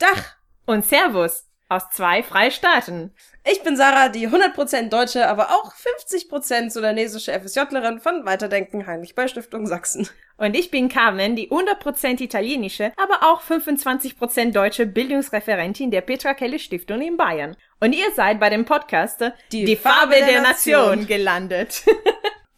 Dach und Servus aus zwei Freistaaten. Ich bin Sarah, die 100% deutsche, aber auch 50% sudanesische FSJlerin von Weiterdenken Heinrich Böll Stiftung Sachsen. Und ich bin Carmen, die 100% italienische, aber auch 25% deutsche Bildungsreferentin der Petra Kelle Stiftung in Bayern. Und ihr seid bei dem Podcast Die, Die Farbe, der, der Nation. Nation gelandet.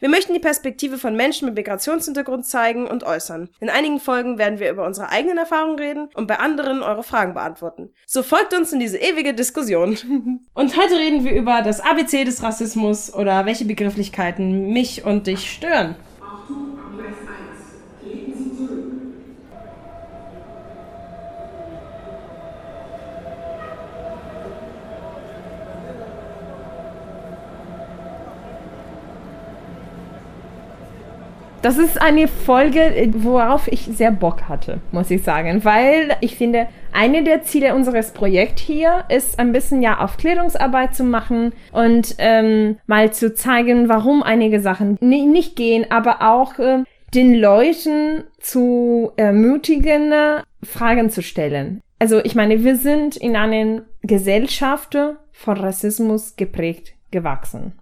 Wir möchten die Perspektive von Menschen mit Migrationshintergrund zeigen und äußern. In einigen Folgen werden wir über unsere eigenen Erfahrungen reden und bei anderen eure Fragen beantworten. So folgt uns in diese ewige Diskussion. und heute reden wir über das ABC des Rassismus oder welche Begrifflichkeiten mich und dich stören. Das ist eine Folge, worauf ich sehr Bock hatte, muss ich sagen, weil ich finde, eine der Ziele unseres Projekts hier ist ein bisschen ja Aufklärungsarbeit zu machen und ähm, mal zu zeigen, warum einige Sachen nicht gehen, aber auch äh, den Leuten zu ermutigen, Fragen zu stellen. Also ich meine, wir sind in einer Gesellschaft von Rassismus geprägt gewachsen.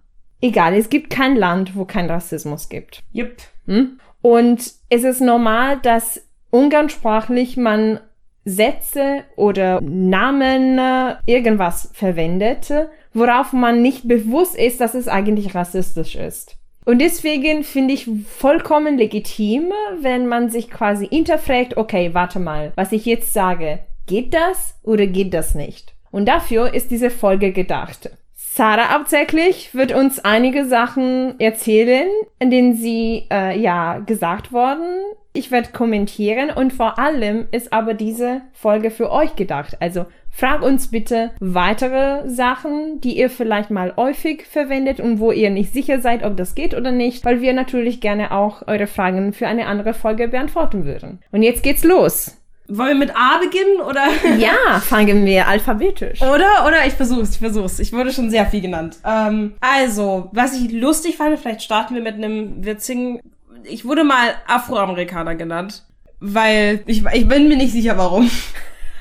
Egal, es gibt kein Land, wo kein Rassismus gibt. Yep. Hm? Und es ist normal, dass umgangssprachlich man Sätze oder Namen äh, irgendwas verwendet, worauf man nicht bewusst ist, dass es eigentlich rassistisch ist. Und deswegen finde ich vollkommen legitim, wenn man sich quasi hinterfragt, okay, warte mal, was ich jetzt sage, geht das oder geht das nicht? Und dafür ist diese Folge gedacht. Sarah hauptsächlich wird uns einige Sachen erzählen, in denen sie äh, ja gesagt worden. Ich werde kommentieren und vor allem ist aber diese Folge für euch gedacht. Also frag uns bitte weitere Sachen, die ihr vielleicht mal häufig verwendet und wo ihr nicht sicher seid, ob das geht oder nicht, weil wir natürlich gerne auch eure Fragen für eine andere Folge beantworten würden. Und jetzt geht's los. Wollen wir mit A beginnen oder? Ja, fangen wir alphabetisch. Oder? Oder ich versuch's, ich versuch's. Ich wurde schon sehr viel genannt. Ähm, also, was ich lustig fand, vielleicht starten wir mit einem witzigen. Ich wurde mal Afroamerikaner genannt. Weil ich, ich bin mir nicht sicher, warum.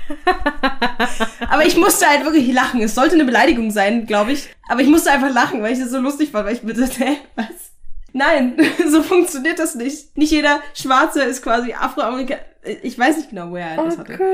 aber ich musste halt wirklich lachen. Es sollte eine Beleidigung sein, glaube ich. Aber ich musste einfach lachen, weil ich das so lustig fand, weil ich mir dachte, hä, was? Nein, so funktioniert das nicht. Nicht jeder Schwarze ist quasi Afroamerikaner ich weiß nicht genau, woher er das oh hatte. Gott.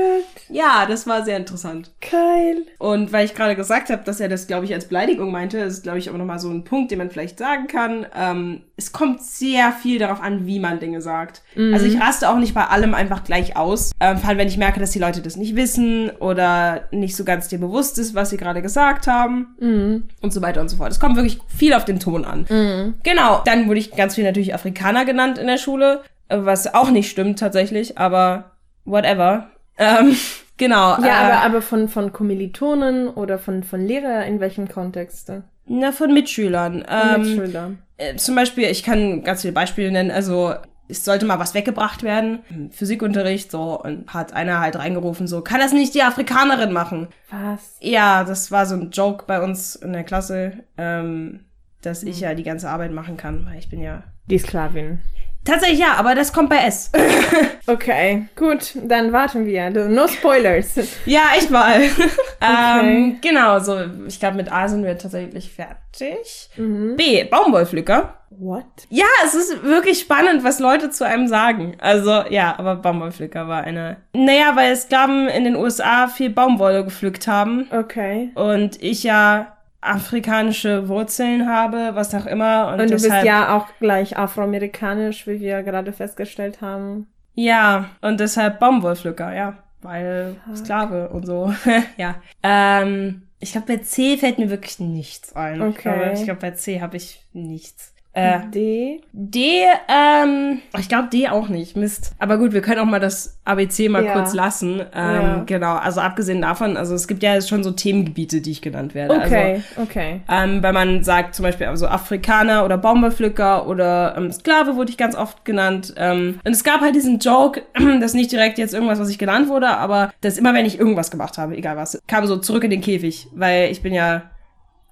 Ja, das war sehr interessant. Geil. Und weil ich gerade gesagt habe, dass er das, glaube ich, als Beleidigung meinte, ist, glaube ich, auch nochmal so ein Punkt, den man vielleicht sagen kann. Ähm, es kommt sehr viel darauf an, wie man Dinge sagt. Mhm. Also ich raste auch nicht bei allem einfach gleich aus. Ähm, vor allem, wenn ich merke, dass die Leute das nicht wissen oder nicht so ganz dir bewusst ist, was sie gerade gesagt haben. Mhm. Und so weiter und so fort. Es kommt wirklich viel auf den Ton an. Mhm. Genau. Dann wurde ich ganz viel natürlich Afrikaner genannt in der Schule was auch nicht stimmt tatsächlich, aber whatever. Ähm, genau. Ja, äh, aber, aber von, von Kommilitonen oder von, von Lehrer in welchem Kontext? Na, von Mitschülern. Ähm, Mitschüler. Äh, zum Beispiel, ich kann ganz viele Beispiele nennen, also es sollte mal was weggebracht werden, Physikunterricht, so, und hat einer halt reingerufen, so, kann das nicht die Afrikanerin machen? Was? Ja, das war so ein Joke bei uns in der Klasse, ähm, dass hm. ich ja die ganze Arbeit machen kann, weil ich bin ja... Die Sklavin. Tatsächlich ja, aber das kommt bei S. okay, gut, dann warten wir. No Spoilers. ja, echt mal. okay. ähm, genau, so, ich glaube, mit A sind wir tatsächlich fertig. Mhm. B, Baumwollpflücker. What? Ja, es ist wirklich spannend, was Leute zu einem sagen. Also, ja, aber Baumwollpflücker war eine. Naja, weil es Sklaven in den USA viel Baumwolle gepflückt haben. Okay. Und ich ja afrikanische Wurzeln habe, was auch immer. Und, und du bist ja auch gleich afroamerikanisch, wie wir gerade festgestellt haben. Ja, und deshalb Baumwollpflücker, ja. Weil Fuck. Sklave und so. ja. Ähm, ich glaube, bei C fällt mir wirklich nichts ein. Okay. Ich glaube, glaub, bei C habe ich nichts. Äh, D. D, ähm, ich glaube D auch nicht, Mist. Aber gut, wir können auch mal das ABC mal Ja. kurz lassen. Ähm, Ja. Genau, also abgesehen davon, also es gibt ja schon so Themengebiete, die ich genannt werde. Okay, okay. Also, ähm, wenn man sagt zum Beispiel also Afrikaner oder Baumwollpflücker oder ähm, Sklave wurde ich ganz oft genannt. Ähm, und es gab halt diesen Joke, das ist nicht direkt jetzt irgendwas, was ich genannt wurde, aber dass immer, wenn ich irgendwas gemacht habe, egal was, kam so zurück in den Käfig, weil ich bin ja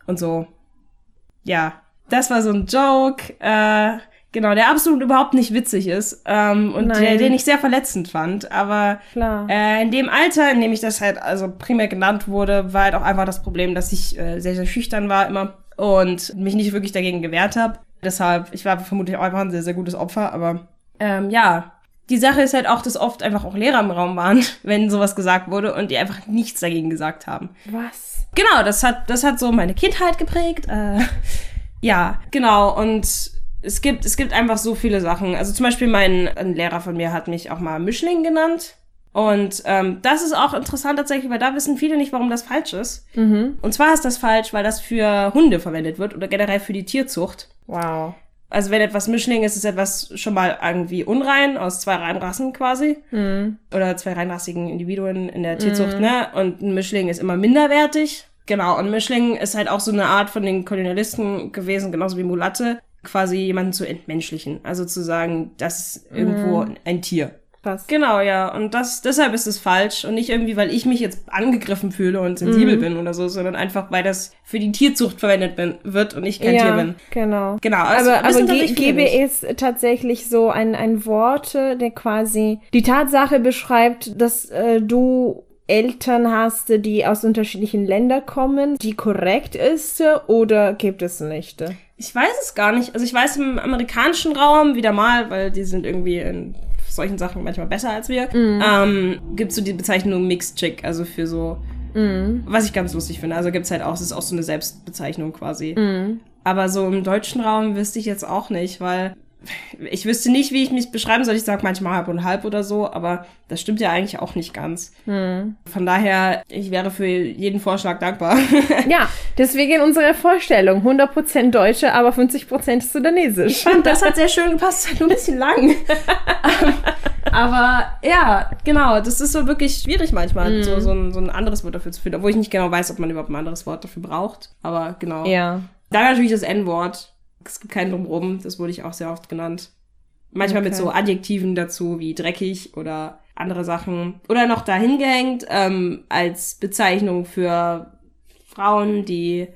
und so. Ja, das war so ein Joke, äh, genau, der absolut überhaupt nicht witzig ist ähm, und Nein. der, den ich sehr verletzend fand, aber Klar. äh, in dem Alter, in dem ich das halt also primär genannt wurde, war halt auch einfach das Problem, dass ich äh, sehr, sehr schüchtern war immer und mich nicht wirklich dagegen gewehrt habe. Deshalb, ich war vermutlich auch einfach ein sehr, sehr gutes Opfer, aber ähm, ja. Die Sache ist halt auch, dass oft einfach auch Lehrer im Raum waren, wenn sowas gesagt wurde und die einfach nichts dagegen gesagt haben. Was? Genau, das hat, das hat so meine Kindheit geprägt. Äh, ja, genau. Und es gibt, es gibt einfach so viele Sachen. Also zum Beispiel mein ein Lehrer von mir hat mich auch mal Mischling genannt. Und ähm, das ist auch interessant tatsächlich, weil da wissen viele nicht, warum das falsch ist. Mhm. Und zwar ist das falsch, weil das für Hunde verwendet wird oder generell für die Tierzucht. Wow. Also wenn etwas Mischling ist, ist etwas schon mal irgendwie unrein, aus zwei Reinrassen quasi. Mhm. Oder zwei reinrassigen Individuen in der Tierzucht, ne? Und ein Mischling ist immer minderwertig. Genau, und Mischling ist halt auch so eine Art von den Kolonialisten gewesen, genauso wie Mulatte, quasi jemanden zu entmenschlichen. Also zu sagen, das ist irgendwo ein Tier. Krass. Genau, ja. Und das, deshalb ist es falsch. Und nicht irgendwie, weil ich mich jetzt angegriffen fühle und sensibel bin oder so, sondern einfach, weil das für die Tierzucht verwendet bin, wird und ich kein ja, Tier bin. genau. Genau, also aber, aber gäbe es tatsächlich so ein, ein Wort, der quasi die Tatsache beschreibt, dass äh, du Eltern hast, die aus unterschiedlichen Ländern kommen, die korrekt ist, oder gibt es nicht? Ich weiß es gar nicht. Also ich weiß im amerikanischen Raum wieder mal, weil die sind irgendwie in solchen Sachen manchmal besser als wir, ähm, gibt so die Bezeichnung Mixed Chick, also für so, was ich ganz lustig finde. Also gibt's halt auch, es ist auch so eine Selbstbezeichnung quasi. Aber so im deutschen Raum wüsste ich jetzt auch nicht, weil ich wüsste nicht, wie ich mich beschreiben soll. Ich sage manchmal halb und halb oder so, aber das stimmt ja eigentlich auch nicht ganz. Von daher, ich wäre für jeden Vorschlag dankbar. Ja, deswegen unsere Vorstellung. 100% Deutsche, aber 50% Sudanesisch. Ich fand, das hat sehr schön gepasst, nur ein bisschen lang. Aber ja, genau, das ist so wirklich schwierig manchmal, so, so, ein, so ein anderes Wort dafür zu finden, obwohl ich nicht genau weiß, ob man überhaupt ein anderes Wort dafür braucht. Aber genau. Ja. Dann natürlich das N-Wort. Es gibt keinen Drumrum, das wurde ich auch sehr oft genannt. Manchmal mit Okay. so Adjektiven dazu, wie dreckig oder andere Sachen. Oder noch dahin gehängt, ähm, als Bezeichnung für Frauen, die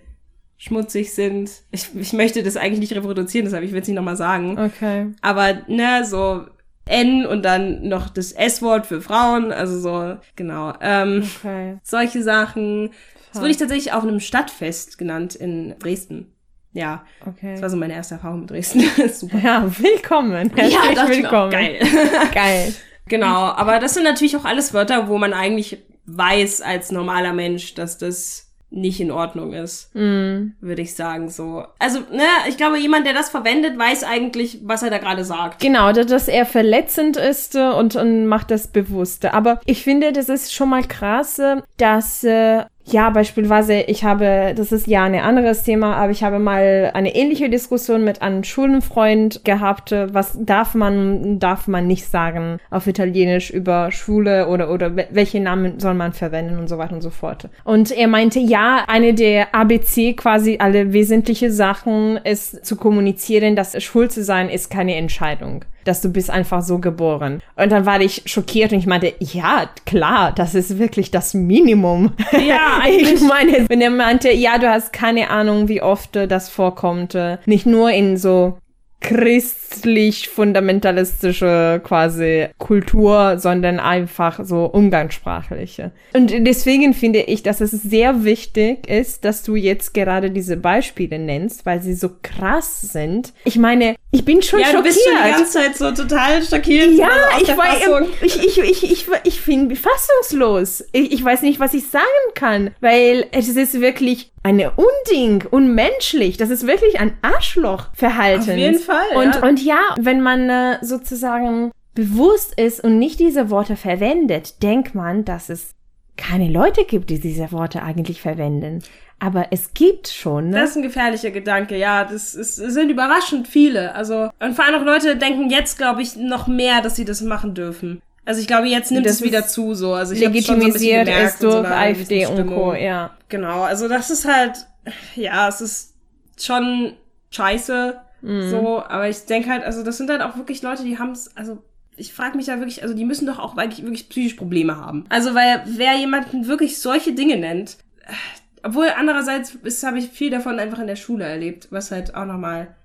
schmutzig sind. Ich, ich möchte das eigentlich nicht reproduzieren, deshalb ich will es nicht nochmal sagen. Okay. Aber, ne, so N und dann noch das S-Wort für Frauen, also so, genau. Ähm, Okay. solche Sachen. Das wurde ich tatsächlich auf einem Stadtfest genannt in Dresden. Ja, Okay. das war so meine erste Erfahrung mit Dresden. Super. Ja, willkommen. Herzlich dachte ich mir auch, willkommen. geil. Geil. genau, aber das sind natürlich auch alles Wörter, wo man eigentlich weiß als normaler Mensch, dass das nicht in Ordnung ist, Mm. würde ich sagen so. Also, ne, ich glaube, jemand, der das verwendet, weiß eigentlich, was er da gerade sagt. Genau, dass dass er verletzend ist äh, und, und macht das bewusst. Aber ich finde, das ist schon mal krass, äh, dass, äh, ja, beispielsweise, ich habe, das ist ja ein anderes Thema, aber ich habe mal eine ähnliche Diskussion mit einem Schulenfreund gehabt, was darf man, darf man nicht sagen auf Italienisch über Schule oder, oder wel- welche Namen soll man verwenden und so weiter und so fort. Und er meinte, ja, eine der ABC quasi alle wesentliche Sachen ist zu kommunizieren, dass schwul zu sein ist keine Entscheidung. Dass du bist einfach so geboren. Und dann war ich schockiert und ich meinte, ja, klar, das ist wirklich das Minimum. Ja, ich eigentlich. meine, wenn er meinte, ja, du hast keine Ahnung, wie oft das vorkommt. Nicht nur in so christlich fundamentalistische quasi Kultur, sondern einfach so umgangssprachliche. Und deswegen finde ich, dass es sehr wichtig ist, dass du jetzt gerade diese Beispiele nennst, weil sie so krass sind. Ich meine, ich bin schon Ja, du schockiert. bist schon die ganze Zeit so total schockiert. Ja, also ich war, ich, ich, ich, ich, ich bin fassungslos. Ich, ich weiß nicht, was ich sagen kann, weil es ist wirklich eine Unding, unmenschlich. Das ist wirklich ein Arschlochverhalten. Auf jeden Fall, Und, ja. und ja, wenn man äh, sozusagen bewusst ist und nicht diese Worte verwendet, denkt man, dass es keine Leute gibt, die diese Worte eigentlich verwenden. aber es gibt schon, ne? Das ist ein gefährlicher Gedanke, ja. Das, ist, es sind überraschend viele. Also, und vor allem auch Leute denken jetzt, glaube ich, noch mehr, dass sie das machen dürfen. Also ich glaube, jetzt nimmt Das es wieder zu so. Also ich so legitimisiert so durch einer AfD und Co., ja. Genau, also das ist halt, ja, es ist schon scheiße, Mhm. so, aber ich denke halt, also das sind halt auch wirklich Leute, die haben es, also ich frage mich da wirklich, also die müssen doch auch eigentlich wirklich psychisch Probleme haben. Also weil wer jemanden wirklich solche Dinge nennt, äh, obwohl andererseits ist, habe ich viel davon einfach in der Schule erlebt, was halt auch nochmal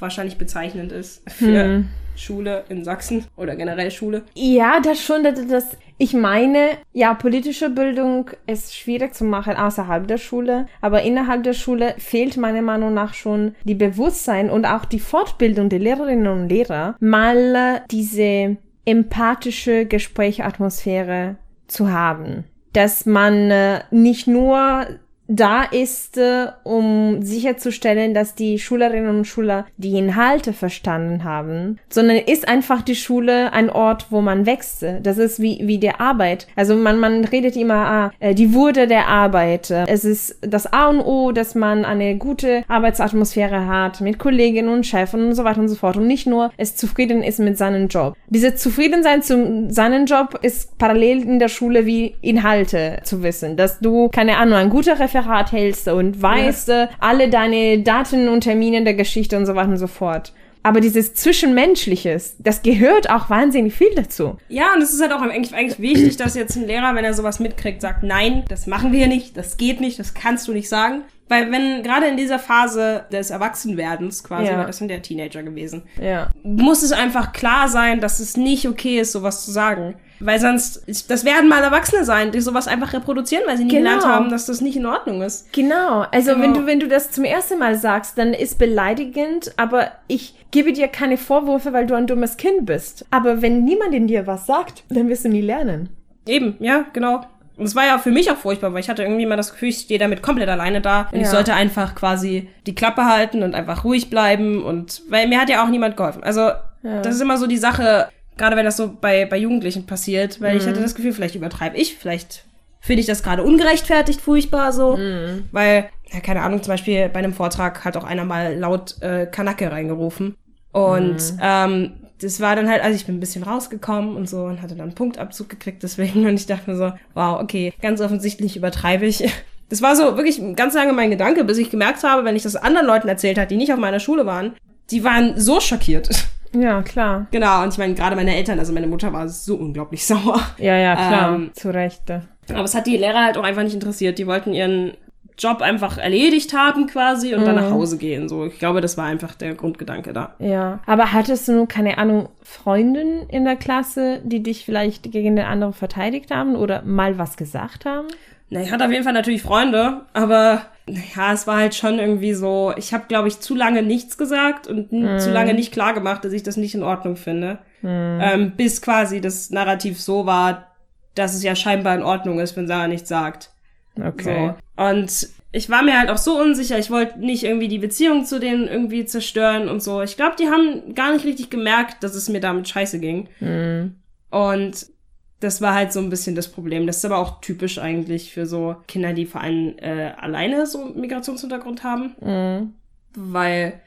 wahrscheinlich bezeichnend ist für Hm. Schule in Sachsen oder generell Schule. Ja, das schon, das, das, ich meine, ja, politische Bildung ist schwierig zu machen außerhalb der Schule, aber innerhalb der Schule fehlt meiner Meinung nach schon die Bewusstsein und auch die Fortbildung der Lehrerinnen und Lehrer, mal äh, diese empathische Gesprächsatmosphäre zu haben. Dass man äh, nicht nur da ist, äh, um sicherzustellen, dass die Schülerinnen und Schüler die Inhalte verstanden haben, sondern ist einfach die Schule ein Ort, wo man wächst. Das ist wie, wie der Arbeit. Also man, man redet immer, ah, äh, die Würde der Arbeit. Es ist das A und O, dass man eine gute Arbeitsatmosphäre hat mit Kolleginnen und Chefen und so weiter und so fort und nicht nur es zufrieden ist mit seinem Job. Diese Zufriedensein zu seinem Job ist parallel in der Schule wie Inhalte zu wissen, dass du, keine Ahnung, ein guter Referat hältst und weißt äh, alle deine Daten und Termine der Geschichte und so weiter und so fort. Aber dieses Zwischenmenschliches, das gehört auch wahnsinnig viel dazu. Ja, und es ist halt auch eigentlich, eigentlich wichtig, dass jetzt ein Lehrer, wenn er sowas mitkriegt, sagt, nein, das machen wir nicht, das geht nicht, das kannst du nicht sagen. Weil wenn gerade in dieser Phase des Erwachsenwerdens quasi, Ja. weil das sind ja Teenager gewesen, Ja. muss es einfach klar sein, dass es nicht okay ist, sowas zu sagen. Weil sonst, das werden mal Erwachsene sein, die sowas einfach reproduzieren, weil sie nie Genau. gelernt haben, dass das nicht in Ordnung ist. Genau. Also Genau. wenn du, wenn du das zum ersten Mal sagst, dann ist beleidigend, aber ich gebe dir keine Vorwürfe, weil du ein dummes Kind bist. Aber wenn niemand in dir was sagt, dann wirst du nie lernen. Eben, ja, genau. Und es war ja für mich auch furchtbar, weil ich hatte irgendwie immer das Gefühl, ich stehe damit komplett alleine da und ich Ja. sollte einfach quasi die Klappe halten und einfach ruhig bleiben und weil mir hat ja auch niemand geholfen. Also Ja. das ist immer so die Sache, gerade wenn das so bei, bei Jugendlichen passiert, weil ich Mhm. hatte das Gefühl, vielleicht übertreibe ich, vielleicht finde ich das gerade ungerechtfertigt furchtbar so, Mhm. weil, ja, keine Ahnung, zum Beispiel bei einem Vortrag hat auch einer mal laut äh, Kanacke reingerufen und Mhm. ähm, das war dann halt, also ich bin ein bisschen rausgekommen und so und hatte dann einen Punktabzug gekriegt deswegen und ich dachte mir so, wow, okay, ganz offensichtlich übertreibe ich. Das war so wirklich ganz lange mein Gedanke, bis ich gemerkt habe, wenn ich das anderen Leuten erzählt habe, die nicht auf meiner Schule waren, die waren so schockiert. Ja, klar. genau, und ich meine, gerade meine Eltern, also meine Mutter war so unglaublich sauer. Ja, ja, klar. Ähm, Zu Recht. Aber es hat die Lehrer halt auch einfach nicht interessiert. Die wollten ihren Job einfach erledigt haben quasi und dann nach Hause gehen. So, ich glaube, das war einfach der Grundgedanke da. Ja. Aber hattest du nur, keine Ahnung, Freundinnen in der Klasse, die dich vielleicht gegen den anderen verteidigt haben oder mal was gesagt haben? Na, ich hatte auf jeden Fall natürlich Freunde, aber ja, es war halt schon irgendwie so, ich habe, glaube ich, zu lange nichts gesagt und n- zu lange nicht klar gemacht, dass ich das nicht in Ordnung finde. Ähm, bis quasi das Narrativ so war, dass es ja scheinbar in Ordnung ist, wenn Sarah nichts sagt. Okay. So. Und ich war mir halt auch so unsicher, ich wollte nicht irgendwie die Beziehung zu denen irgendwie zerstören und so. Ich glaube, die haben gar nicht richtig gemerkt, dass es mir damit scheiße ging. Mhm. Und das war halt so ein bisschen das Problem. Das ist aber auch typisch eigentlich für so Kinder, die vor allem äh, alleine so einen Migrationshintergrund haben, Mhm. weil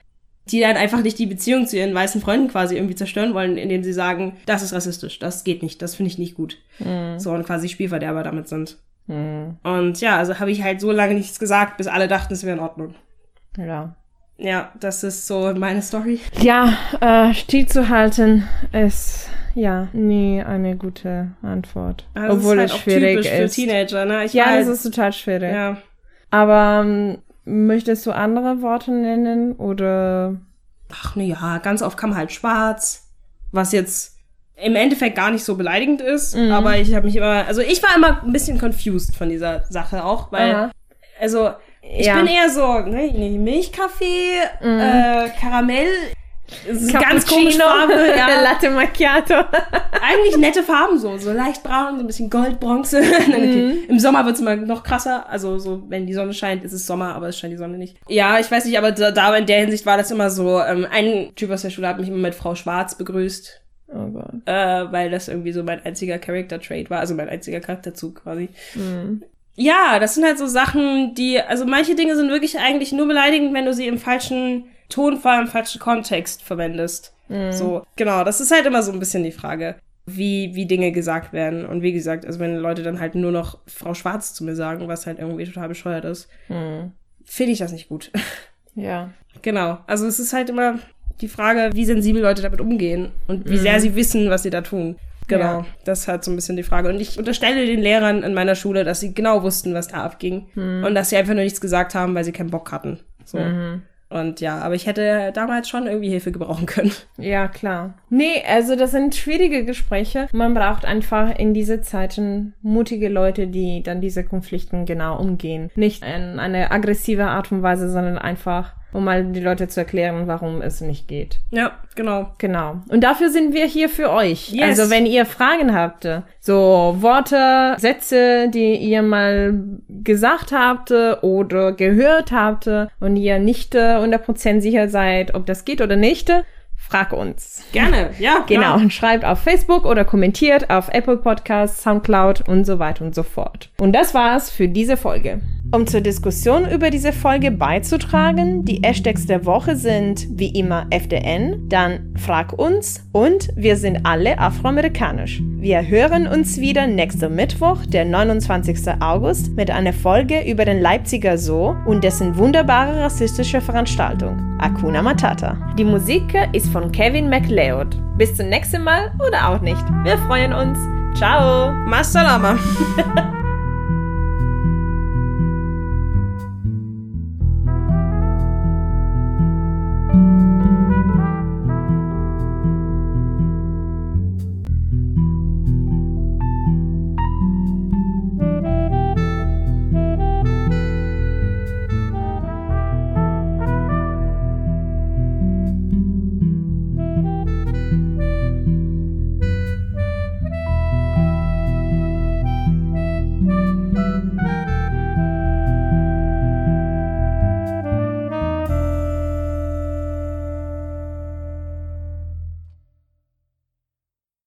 die dann einfach nicht die Beziehung zu ihren weißen Freunden quasi irgendwie zerstören wollen, indem sie sagen, das ist rassistisch, das geht nicht, das finde ich nicht gut. Mhm. So und quasi Spielverderber damit sind. Mhm. Und ja, also habe ich halt so lange nichts gesagt, bis alle dachten, es wäre in Ordnung. Ja. Ja, das ist so meine Story. Ja, äh, stillzuhalten ist ja nie eine gute Antwort. Also obwohl es es ist halt auch schwierig typisch für ist. Teenager, ne? Ich ja, war das halt, ist total schwierig. ja. Aber ähm, möchtest du andere Worte nennen oder? Ach ne, ja, ganz oft kam halt schwarz, was jetzt im Endeffekt gar nicht so beleidigend ist, Mhm. aber ich habe mich immer, also ich war immer ein bisschen confused von dieser Sache auch, weil, Aha. also ich Ja. Mhm. bin eher so, ne, Milchkaffee, äh, Karamell, ganz komische Farbe, ja. Latte Macchiato. Eigentlich nette Farben so, so leicht braun, so ein bisschen Gold, Bronze. Okay. Im Sommer wird's immer noch krasser, also so, wenn die Sonne scheint, ist es Sommer, aber es scheint die Sonne nicht. Ja, ich weiß nicht, aber da, da in der Hinsicht war das immer so, ähm, ein Typ aus der Schule hat mich immer mit Frau Schwarz begrüßt, Oh Gott. äh, weil das irgendwie so mein einziger Character-Trait war, also mein einziger Charakterzug quasi. Mhm. Ja, das sind halt so Sachen, die, also manche Dinge sind wirklich eigentlich nur beleidigend, wenn du sie im falschen Tonfall, im falschen Kontext verwendest. Mhm. So, genau, das ist halt immer so ein bisschen die Frage, wie, wie Dinge gesagt werden. Und wie gesagt, also wenn Leute dann halt nur noch Frau Schwarz zu mir sagen, was halt irgendwie total bescheuert ist, mhm. finde ich das nicht gut. Ja. Genau. Also es ist halt immer die Frage, wie sensibel Leute damit umgehen und wie mhm. sehr sie wissen, was sie da tun. Genau, ja. das ist halt so ein bisschen die Frage. Und ich unterstelle den Lehrern in meiner Schule, dass sie genau wussten, was da abging. Mhm. Und dass sie einfach nur nichts gesagt haben, weil sie keinen Bock hatten. So. Mhm. Und ja, aber ich hätte damals schon irgendwie Hilfe gebrauchen können. Ja, klar. Nee, also das sind schwierige Gespräche. Man braucht einfach in diese Zeiten mutige Leute, die dann diese Konflikten genau umgehen. Nicht in eine aggressive Art und Weise, sondern einfach um mal die Leute zu erklären, warum es nicht geht. Ja, genau. Genau. Und dafür sind wir hier für euch. Yes. Also wenn ihr Fragen habt, so Worte, Sätze, die ihr mal gesagt habt oder gehört habt und ihr nicht 100% sicher seid, ob das geht oder nicht, frag uns. Gerne, ja. Genau. Und schreibt auf Facebook oder kommentiert auf Apple Podcasts, Soundcloud und so weiter und so fort. Und das war's für diese Folge. Um zur Diskussion über diese Folge beizutragen, die Hashtags der Woche sind wie immer FDN, dann Frag uns und wir sind alle afroamerikanisch. Wir hören uns wieder nächsten Mittwoch, der 29. August, mit einer Folge über den Leipziger Zoo und dessen wunderbare rassistische Veranstaltung, Akuna Matata. Die Musik ist von Kevin MacLeod. Bis zum nächsten Mal oder auch nicht. Wir freuen uns. Ciao. Masalama.